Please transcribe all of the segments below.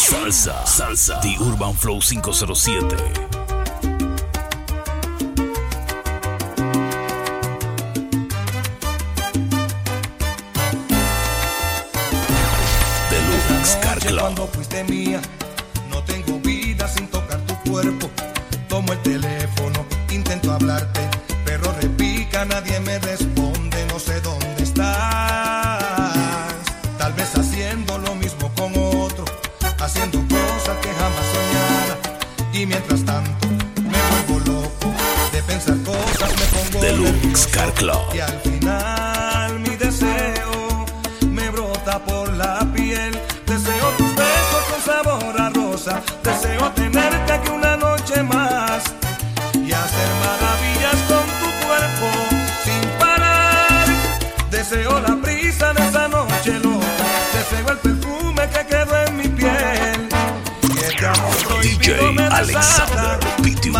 Salsa, salsa. The Urban Flow 507. Deluxe Car Noche Club. Cuando fuiste mía, no tengo vida sin tocar tu cuerpo. Tomo el teléfono, intento hablarte, pero repica, nadie me responde, no sé dónde Deluxe nervioso. Car Club. Y al final mi deseo me brota por la piel. Deseo tus besos con sabor a rosa. Deseo tenerte aquí una noche más y hacer maravillas con tu cuerpo sin parar. Deseo la brisa de esa noche loca. Deseo el perfume que quedó en mi piel. Y este amor DJ Alexander Pty.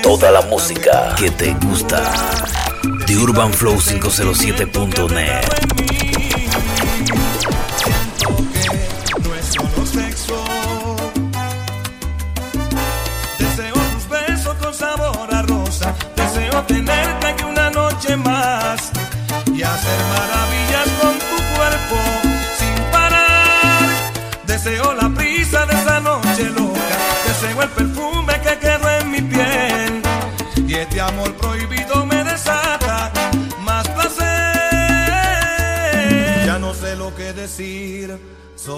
Toda la música que te gusta. The Urban Flow 507.net.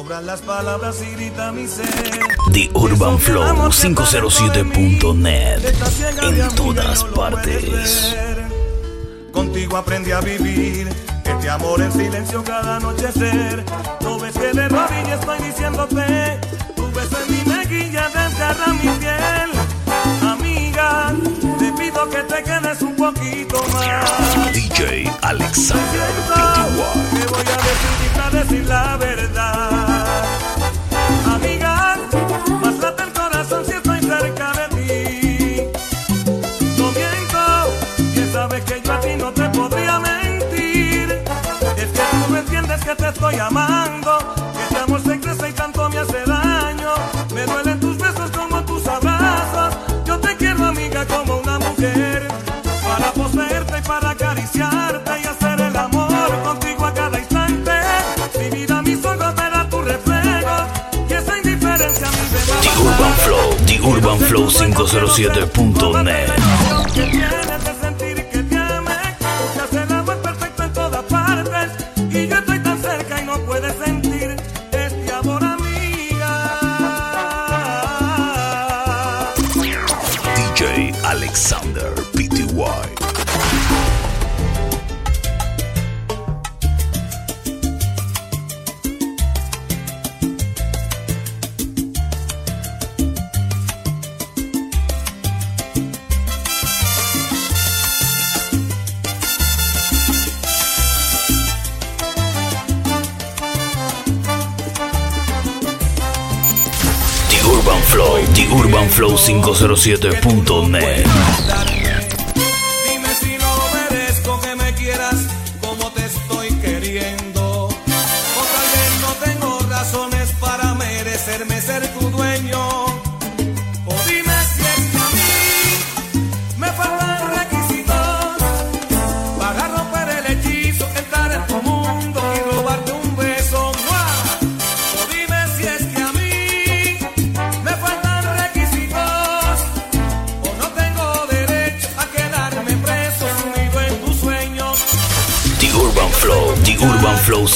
Sobran las palabras y grita mi ser. The Urban Flow 507.net. Estás ciega de En todas partes. Contigo aprendí a vivir este amor en silencio cada anochecer. No ves que de rodillas estoy diciéndote. Tu beso en mi mejilla desgarra mi piel. Te que te quedes un poquito más. DJ Alexander que voy a decirte a decir la verdad. Amiga, más late el corazón si estoy cerca de ti. No miento, bien sabes que yo a ti no te podría mentir. Es que tú no entiendes que te estoy amando, que este amor se crece y tanto me hace Para acariciarte y hacer el amor contigo a cada instante. Mi vida, mis sueños serán tu reflejo. Quiero sin diferencias. The Urban Flow, The 507.net. 507.net.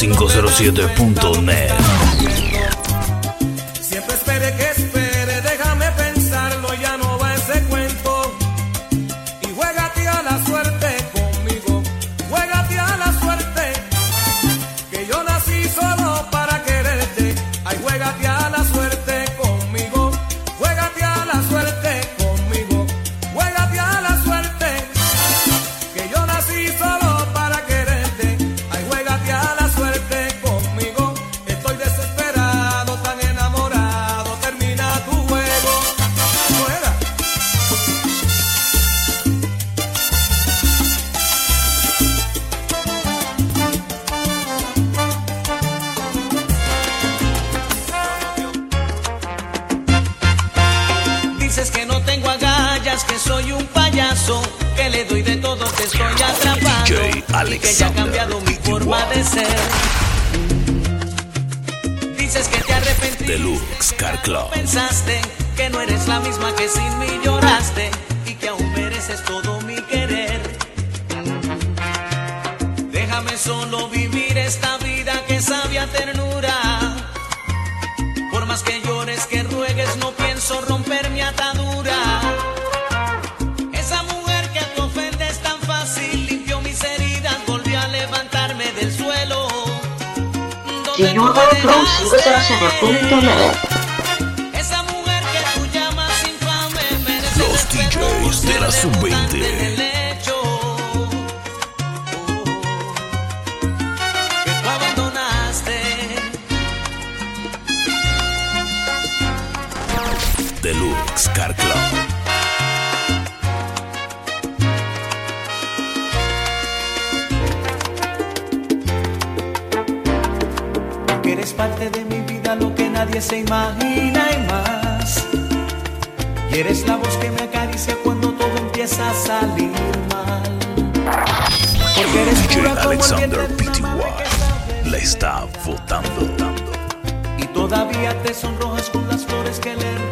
507.net. y que ya ha cambiado mi forma de ser. Dices que te arrepentiste. Deluxe Car Club. Pensaste que no eres la misma que sin mí lloraste y que aún mereces todo mi querer. Déjame solo vivir esta vida que sabia ternura. Por más que llores, que ruegues, no pienso romper Donde tú me Flow507.net esa mujer que tú llamas infame merece Los respeto DJs de la Sub-20. Se imagina y más. Y eres la voz que me acaricia cuando todo empieza a salir mal. Porque eres DJ pura como el Alexander PTY la está votando. Y todavía te sonrojas con las flores que le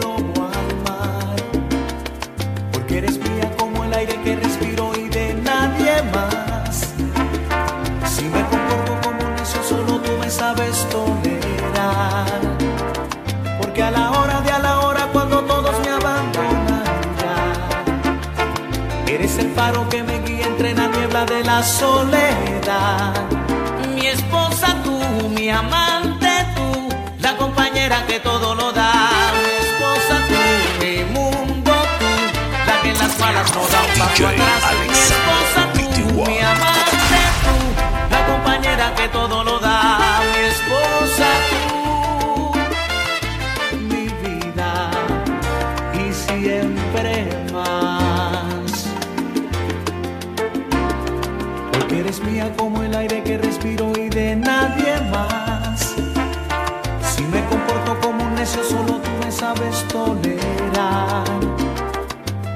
la soledad. Mi esposa tú, mi amante tú, la compañera que todo lo da. Mi esposa tú, mi mundo tú, la que en las malas no da un paso atrás. Mi esposa tú, mi amante tú, la compañera que todo lo da. Mía como el aire que respiro y de nadie más. Si me comporto como un necio, solo tú me sabes tolerar.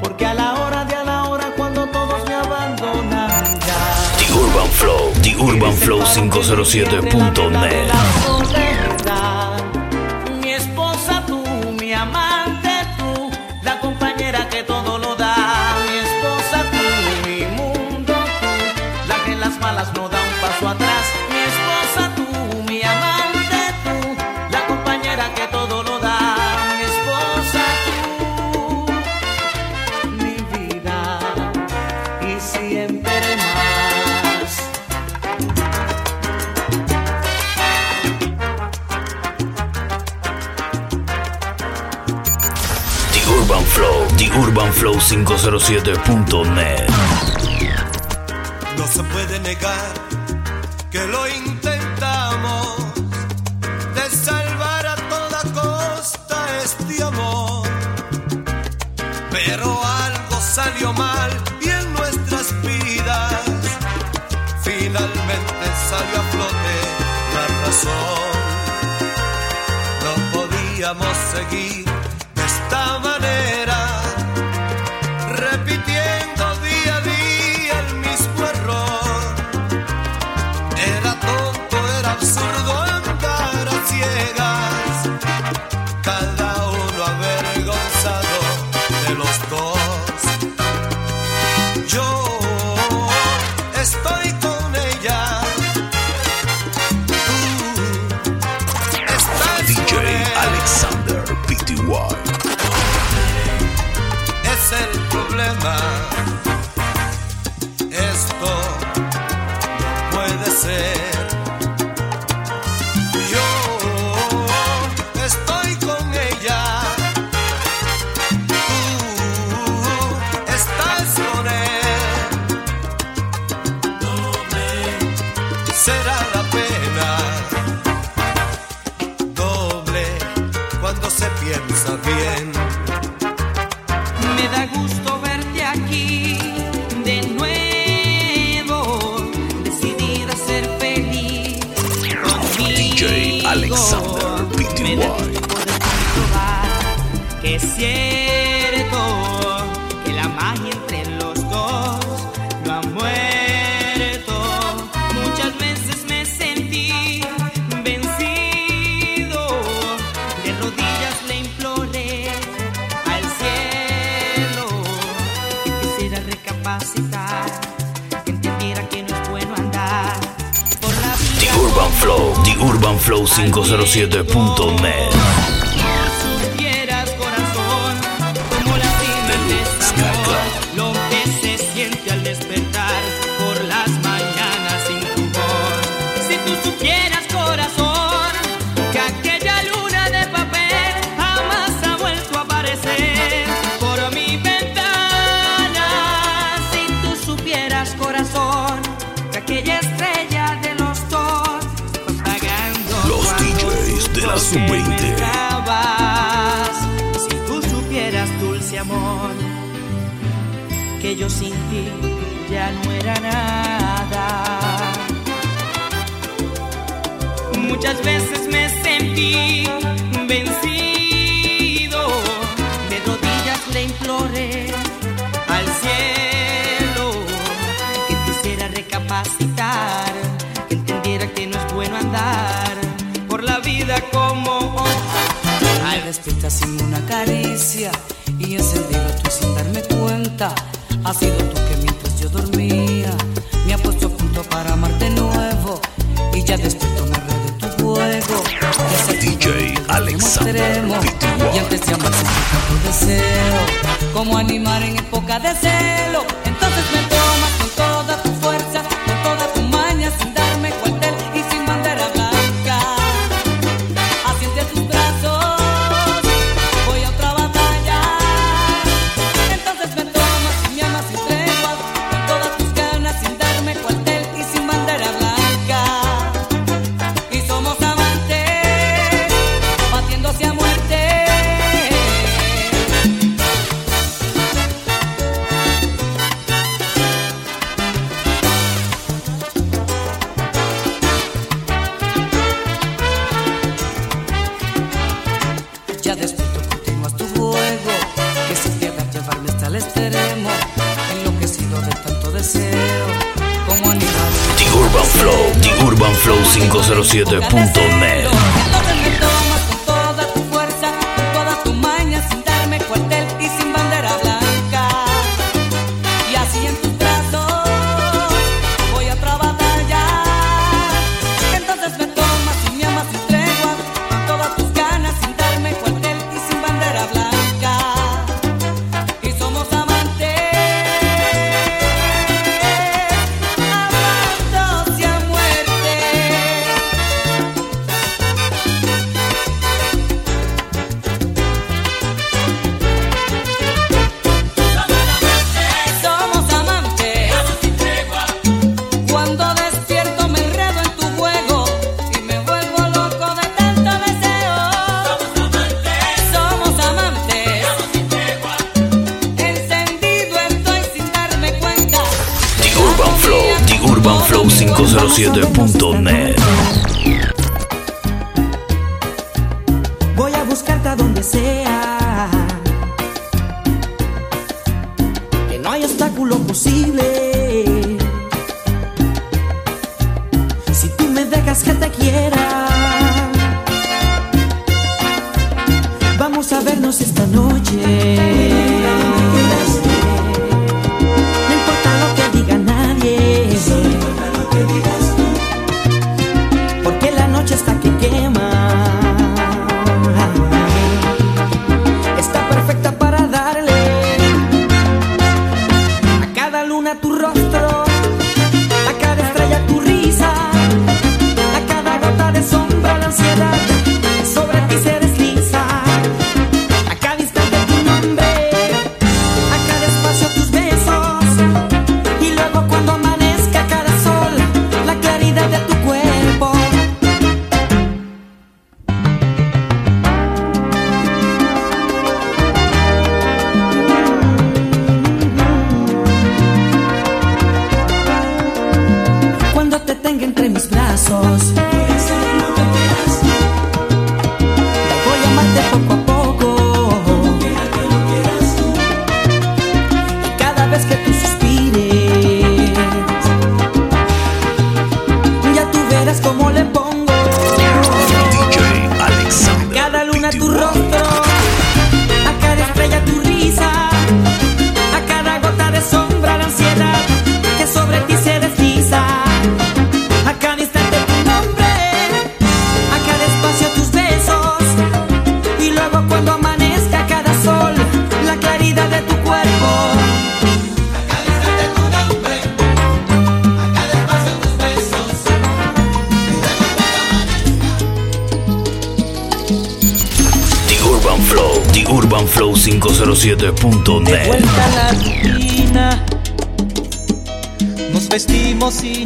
Porque a la hora de a la hora, cuando todos me abandonan ya. The Urban Flow, The Urban Flow 507.net. Mi esposa tú, mi amante tú, la compañera que todo lo da. Mi esposa tú, mi vida y siempre más. The Urban Flow, The Urban Flow 507.net. lo intentamos de salvar a toda costa este amor. Pero algo salió mal y en nuestras vidas finalmente salió a flote la razón. No podíamos seguir de esta manera DJ Alexander PTY. Me da tiempo de comprobar que es urbanflow507.net. que yo sin ti ya no era nada. Muchas veces me sentí vencido, de rodillas le imploré al cielo que quisiera recapacitar, que entendiera que no es bueno andar por la vida como hoy. Al despiertas sin una caricia y encendido tú sin darme cuenta Has sido tú que mientras yo dormía me ha puesto punto para amar de nuevo y ya despierto me veo de tu juego. DJ Alexander y antes de amar tu deseo, como animar en época de celo.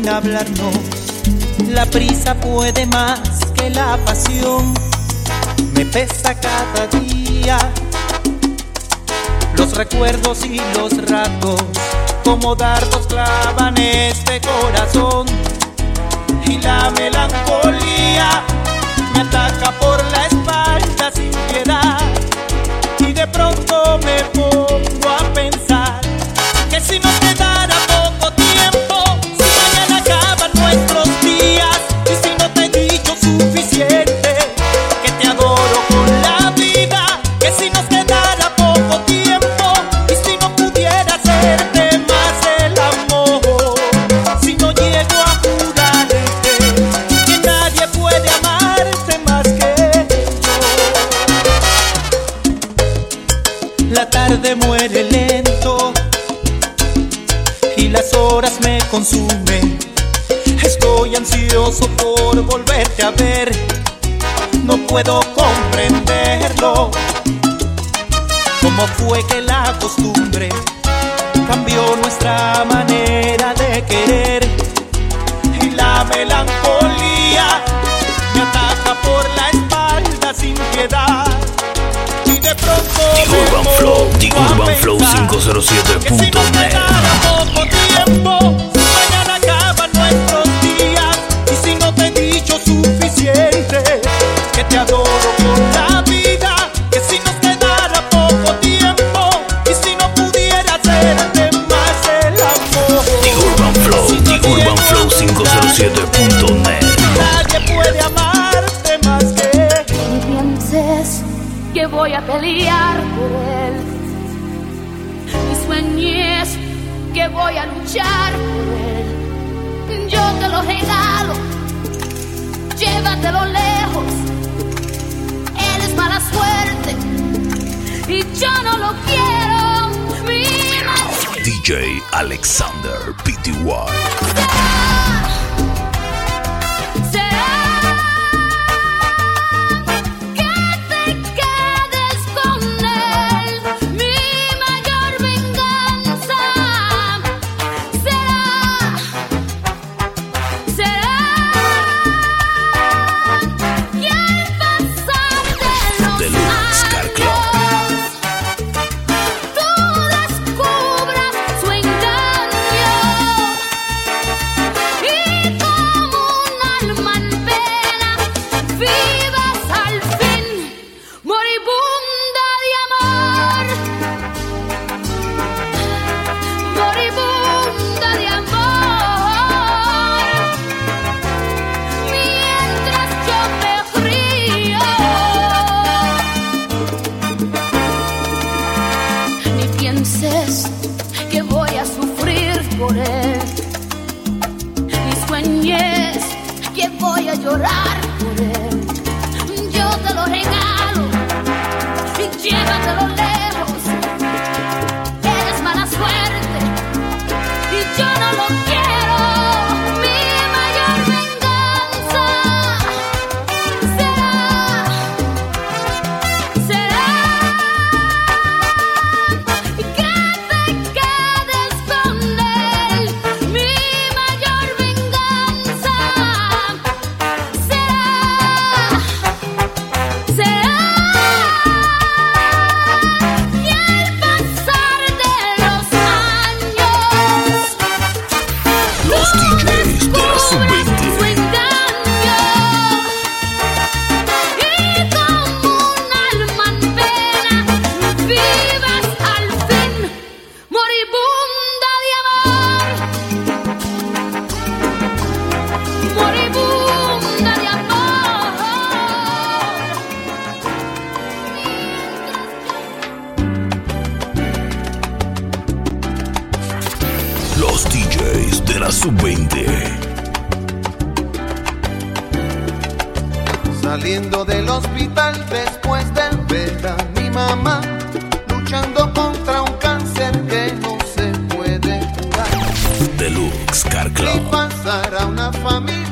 hablarnos. La prisa puede más que la pasión. Me pesa cada día los recuerdos y los ratos, como dardos clavan este corazón. urbanflow507.net Alexander Pty. so loud. Goles de la Sub-20. Saliendo del hospital después de ver a mi mamá, luchando contra un cáncer que no se puede curar. Deluxe Car Club. Y pasar a una familia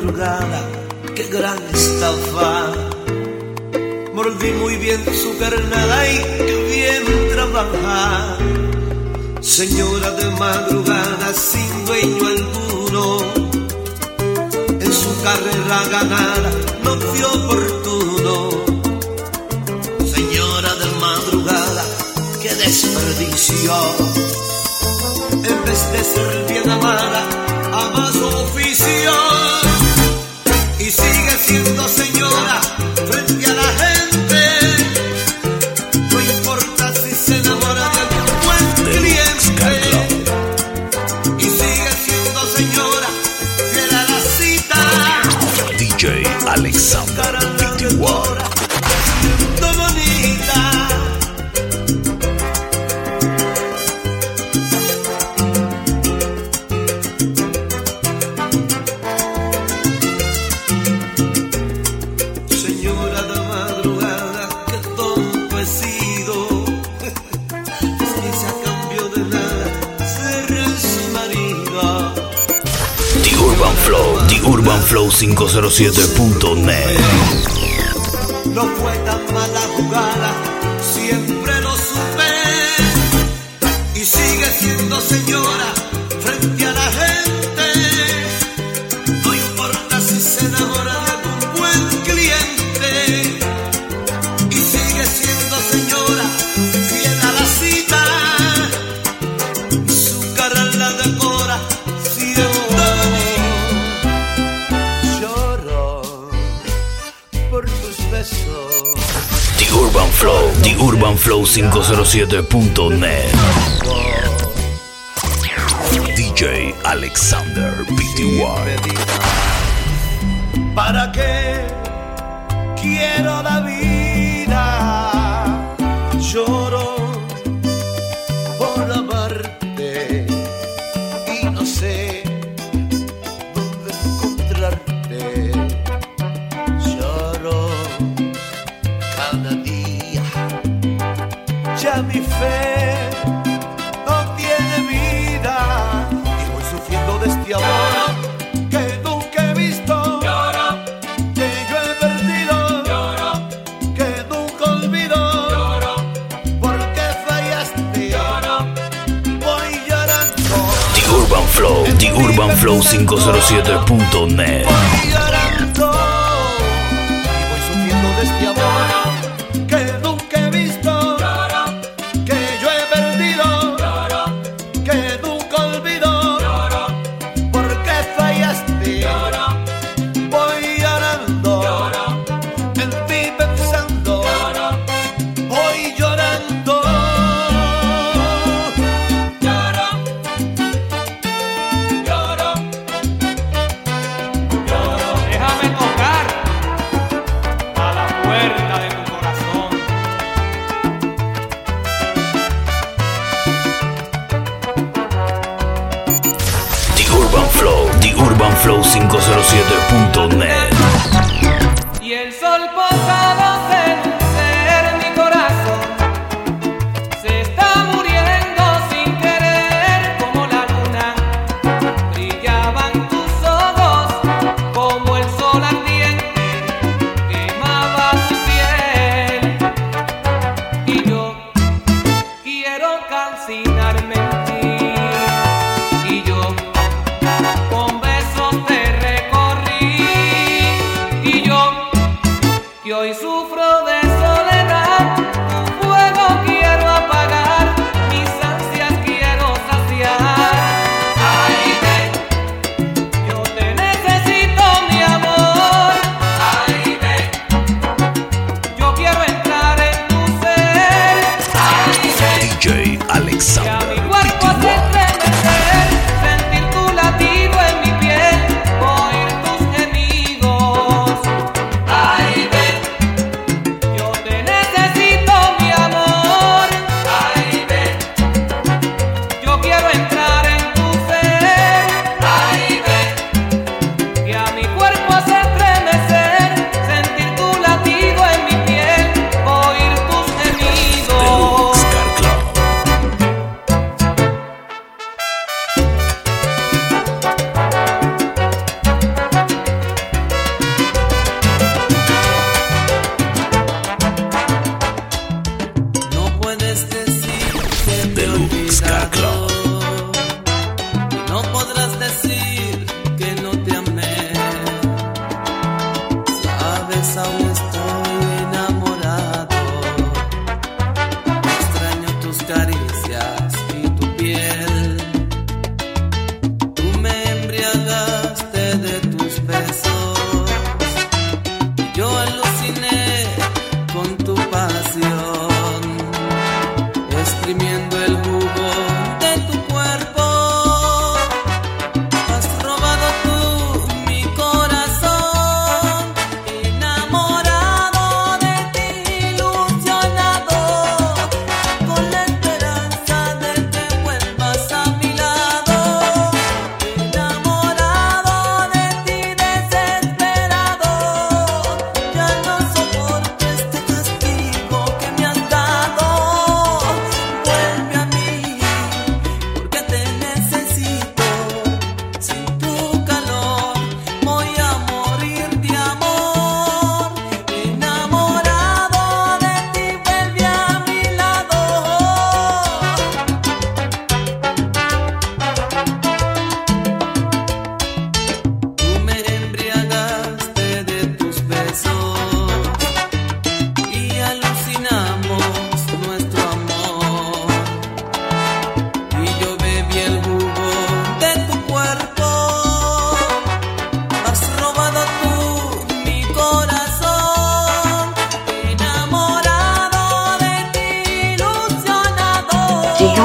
madrugada, qué gran estafa. Mordí muy bien su carnada y qué bien trabaja. Señora de madrugada sin dueño alguno, en su carrera ganada no fue oportuno. Señora de madrugada, qué desperdicio. En vez de ser bien amada, ama su oficio haciéndose 107.net. No fue tan mala jugada, siempre lo supe. Y sigue siendo señora frente a la gente. No importa si se enamora de algún buen cliente. Y sigue siendo señora fiel a la cita. Su cara la de Flow, The Urban Flow 507.net. DJ Alexander PTY. ¿Para qué quiero The Urban Flow 507.net.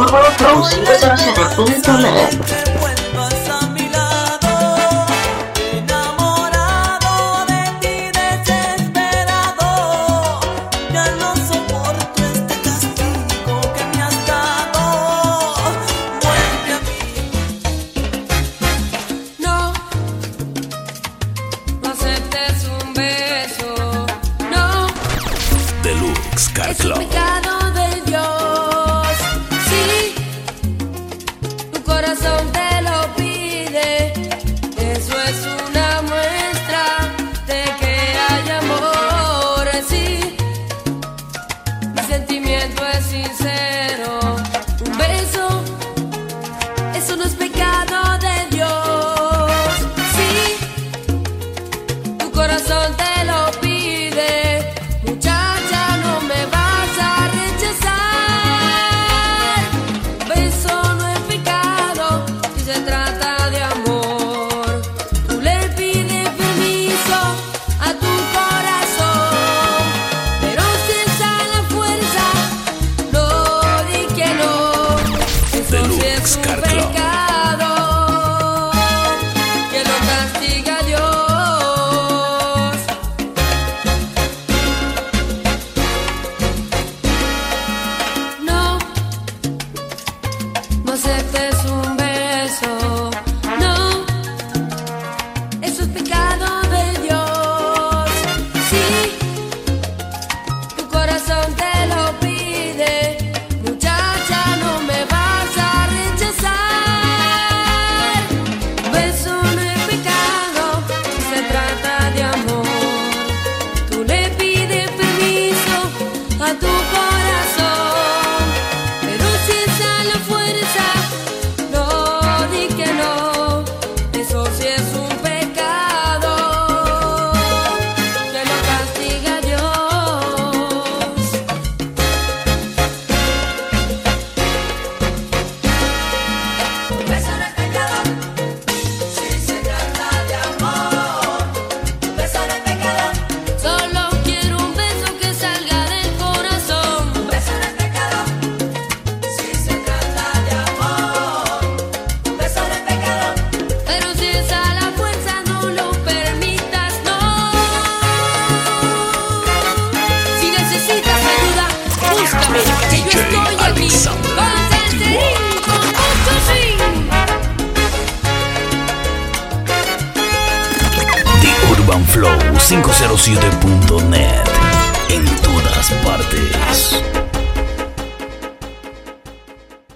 好了好了我现在就要下我